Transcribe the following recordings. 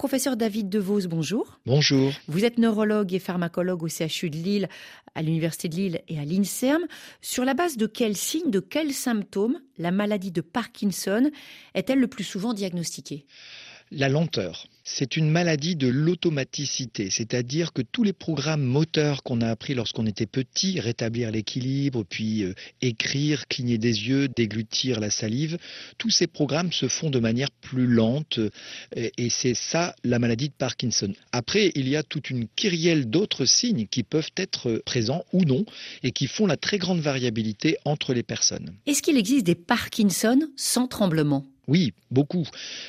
Professeur David Devos, bonjour. Bonjour. Vous êtes neurologue et pharmacologue au CHU de Lille, à l'Université de Lille et à l'INSERM. Sur la base de quels signes, de quels symptômes la maladie de Parkinson est-elle le plus souvent diagnostiquée? La lenteur. C'est une maladie de l'automaticité, c'est-à-dire que tous les programmes moteurs qu'on a appris lorsqu'on était petit, rétablir l'équilibre, puis euh, écrire, cligner des yeux, déglutir la salive, tous ces programmes se font de manière plus lente euh, et c'est ça la maladie de Parkinson. Après, il y a toute une kyrielle d'autres signes qui peuvent être présents ou non et qui font la très grande variabilité entre les personnes. Est-ce qu'il existe des Parkinson sans tremblement? Oui, beaucoup.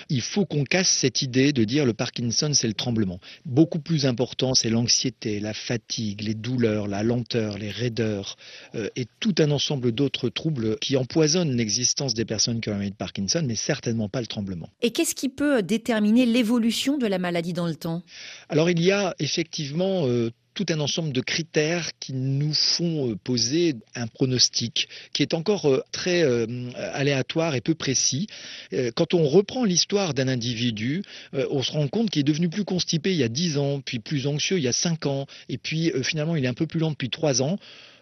Il faut qu'on casse cette idée de dire le Parkinson, c'est le tremblement. Beaucoup plus important, c'est l'anxiété, la fatigue, les douleurs, la lenteur, les raideurs euh, et tout un ensemble d'autres troubles qui empoisonnent l'existence des personnes qui ont un de Parkinson, mais certainement pas le tremblement. Et qu'est-ce qui peut déterminer l'évolution de la maladie dans le temps? Alors il y a effectivement euh, tout un ensemble de critères qui nous font euh, poser un pronostic qui est encore euh, très euh, aléatoire et peu précis. Quand on reprend l'histoire d'un individu, on se rend compte qu'il est devenu plus constipé il y a 10 ans, puis plus anxieux il y a 5 ans, et puis finalement il est un peu plus lent depuis 3 ans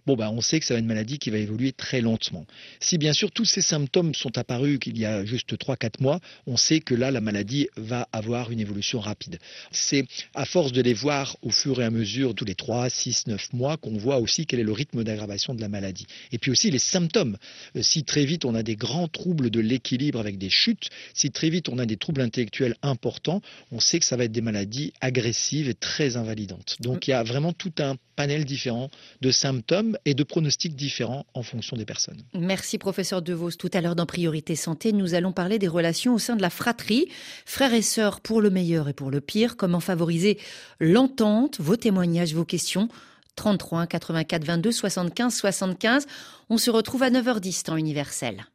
bon, ben, on sait que ça va être une maladie qui va évoluer très lentement. Si bien sûr tous ces symptômes sont apparus qu'il y a juste 3-4 mois, on sait que là, la maladie va avoir une évolution rapide. C'est à force de les voir au fur et à mesure, tous les 3, 6, 9 mois, qu'on voit aussi quel est le rythme d'aggravation de la maladie. Et puis aussi les symptômes. Euh, si très vite on a des grands troubles de l'équilibre avec des chutes, si très vite on a des troubles intellectuels importants, on sait que ça va être des maladies agressives et très invalidantes. Donc il y a vraiment tout un panel différent de symptômes et de pronostics différents en fonction des personnes. Merci professeur Devos. Tout à l'heure dans Priorité Santé, nous allons parler des relations au sein de la fratrie, frères et sœurs pour le meilleur et pour le pire, comment favoriser l'entente, vos témoignages, vos questions. 33 84 22 75 75. On se retrouve à 9h10 temps universel.